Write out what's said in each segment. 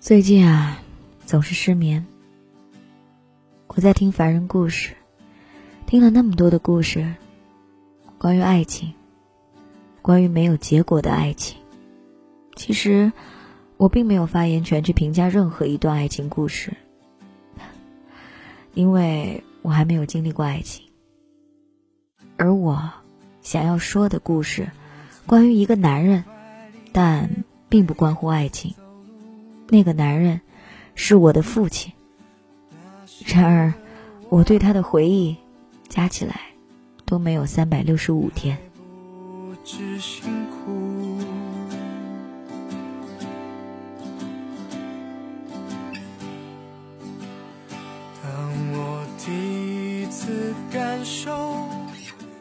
最近啊，总是失眠。我在听凡人故事，听了那么多的故事，关于爱情，关于没有结果的爱情。其实，我并没有发言权去评价任何一段爱情故事，因为我还没有经历过爱情。而我想要说的故事，关于一个男人，但并不关乎爱情。那个男人是我的父亲。然而，我对他的回忆加起来都没有三百六十五天。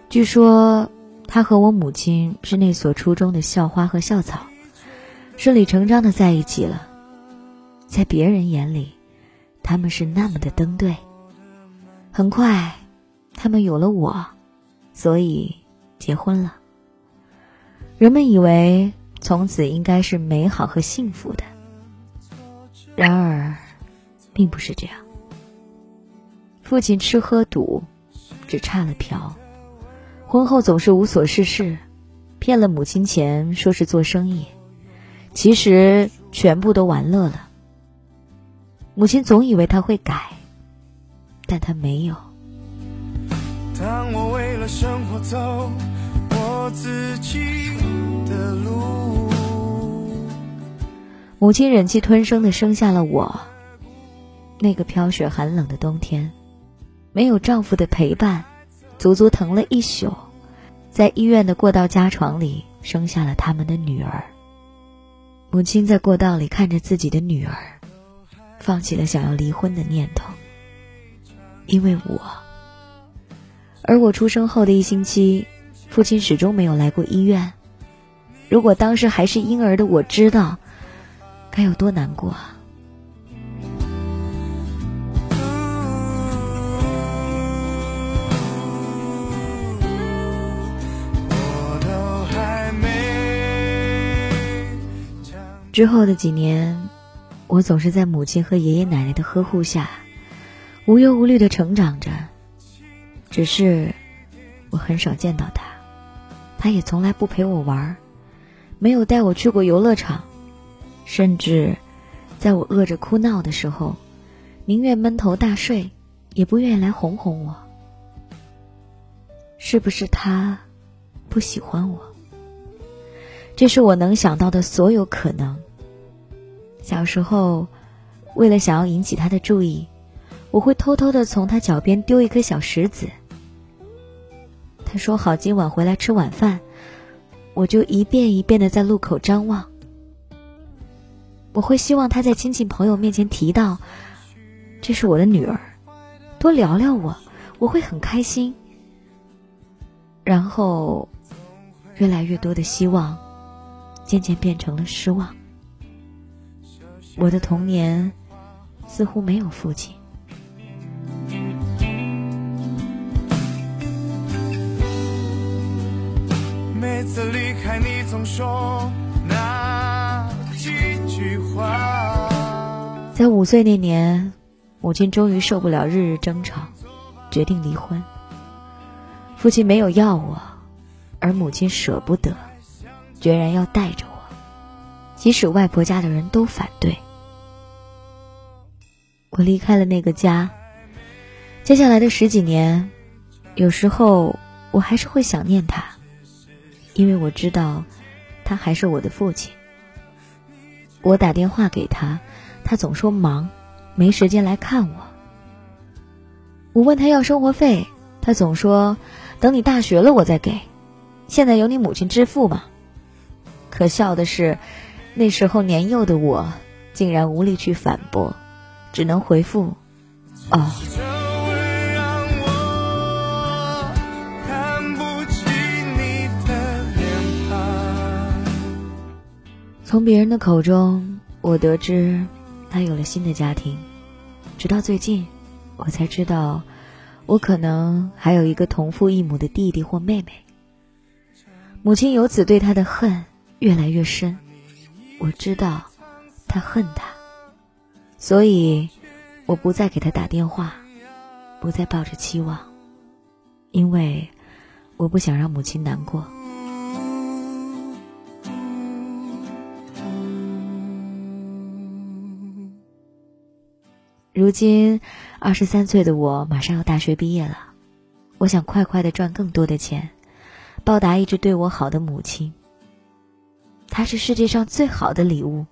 据说，他和我母亲是那所初中的校花和校草，顺理成章的在一起了。在别人眼里，他们是那么的登对。很快，他们有了我，所以结婚了。人们以为从此应该是美好和幸福的，然而，并不是这样。父亲吃喝赌，只差了嫖。婚后总是无所事事，骗了母亲钱，说是做生意，其实全部都玩乐了。母亲总以为他会改，但他没有。当我为了生活走我自己的路，母亲忍气吞声的生下了我。那个飘雪寒冷的冬天，没有丈夫的陪伴，足足疼了一宿，在医院的过道加床里生下了他们的女儿。母亲在过道里看着自己的女儿。放弃了想要离婚的念头，因为我。而我出生后的一星期，父亲始终没有来过医院。如果当时还是婴儿的我知道，该有多难过啊！之后的几年。我总是在母亲和爷爷奶奶的呵护下，无忧无虑的成长着。只是，我很少见到他，他也从来不陪我玩，没有带我去过游乐场，甚至，在我饿着哭闹的时候，宁愿闷头大睡，也不愿意来哄哄我。是不是他不喜欢我？这是我能想到的所有可能。小时候，为了想要引起他的注意，我会偷偷的从他脚边丢一颗小石子。他说好今晚回来吃晚饭，我就一遍一遍的在路口张望。我会希望他在亲戚朋友面前提到，这是我的女儿，多聊聊我，我会很开心。然后，越来越多的希望，渐渐变成了失望。我的童年似乎没有父亲。每次离开你，总说那几句话。在五岁那年，母亲终于受不了日日争吵，决定离婚。父亲没有要我，而母亲舍不得，决然要带着我，即使外婆家的人都反对。我离开了那个家，接下来的十几年，有时候我还是会想念他，因为我知道，他还是我的父亲。我打电话给他，他总说忙，没时间来看我。我问他要生活费，他总说等你大学了我再给，现在由你母亲支付嘛。可笑的是，那时候年幼的我，竟然无力去反驳。只能回复，哦。从别人的口中，我得知他有了新的家庭。直到最近，我才知道，我可能还有一个同父异母的弟弟或妹妹。母亲由此对他的恨越来越深。我知道，他恨他。所以我不再给他打电话，不再抱着期望，因为我不想让母亲难过。如今，二十三岁的我马上要大学毕业了，我想快快的赚更多的钱，报答一直对我好的母亲。他是世界上最好的礼物，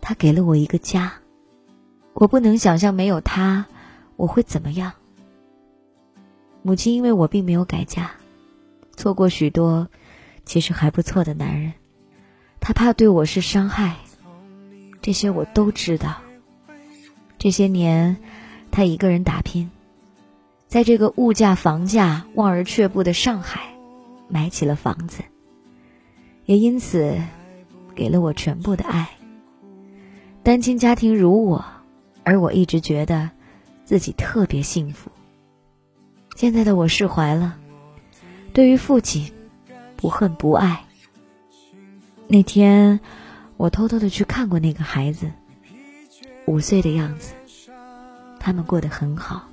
他给了我一个家，我不能想象没有他我会怎么样。母亲因为我并没有改嫁，错过许多其实还不错的男人，她怕对我是伤害，这些我都知道。这些年，他一个人打拼，在这个物价、房价望而却步的上海，买起了房子，也因此给了我全部的爱。单亲家庭如我，而我一直觉得自己特别幸福。现在的我释怀了，对于父亲，不恨不爱。那天，我偷偷的去看过那个孩子。五岁的样子，他们过得很好。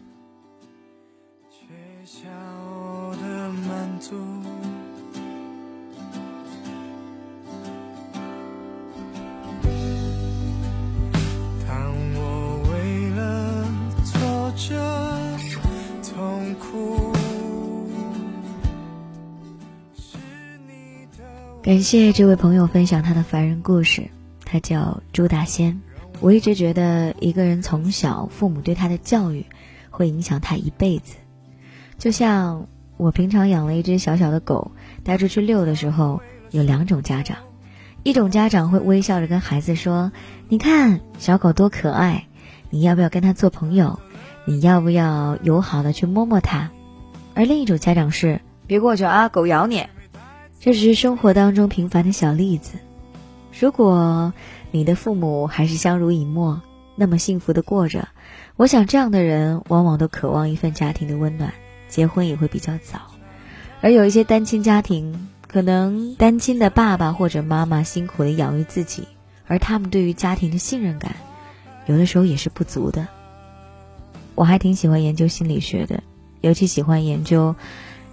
感谢这位朋友分享他的凡人故事，他叫朱大仙。我一直觉得，一个人从小父母对他的教育，会影响他一辈子。就像我平常养了一只小小的狗，带出去遛的时候，有两种家长，一种家长会微笑着跟孩子说：“你看小狗多可爱，你要不要跟它做朋友？你要不要友好的去摸摸它？”而另一种家长是：“别过去啊，狗咬你。”这只是生活当中平凡的小例子。如果你的父母还是相濡以沫，那么幸福的过着。我想这样的人往往都渴望一份家庭的温暖，结婚也会比较早。而有一些单亲家庭，可能单亲的爸爸或者妈妈辛苦的养育自己，而他们对于家庭的信任感，有的时候也是不足的。我还挺喜欢研究心理学的，尤其喜欢研究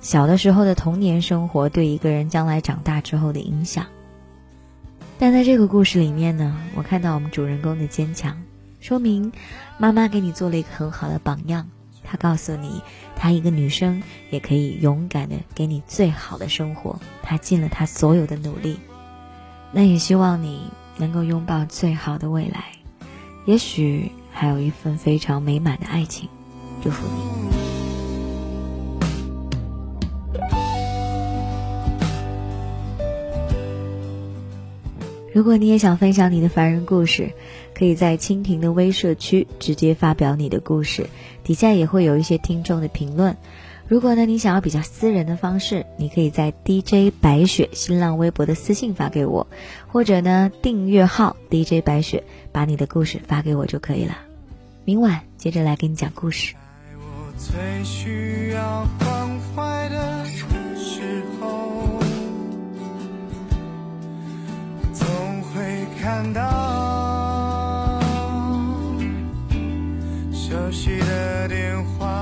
小的时候的童年生活对一个人将来长大之后的影响。但在这个故事里面呢，我看到我们主人公的坚强，说明妈妈给你做了一个很好的榜样。她告诉你，她一个女生也可以勇敢的给你最好的生活。她尽了她所有的努力。那也希望你能够拥抱最好的未来，也许还有一份非常美满的爱情。祝福你。如果你也想分享你的凡人故事，可以在蜻蜓的微社区直接发表你的故事，底下也会有一些听众的评论。如果呢你想要比较私人的方式，你可以在 DJ 白雪新浪微博的私信发给我，或者呢订阅号 DJ 白雪，把你的故事发给我就可以了。明晚接着来给你讲故事。看到熟悉的电话。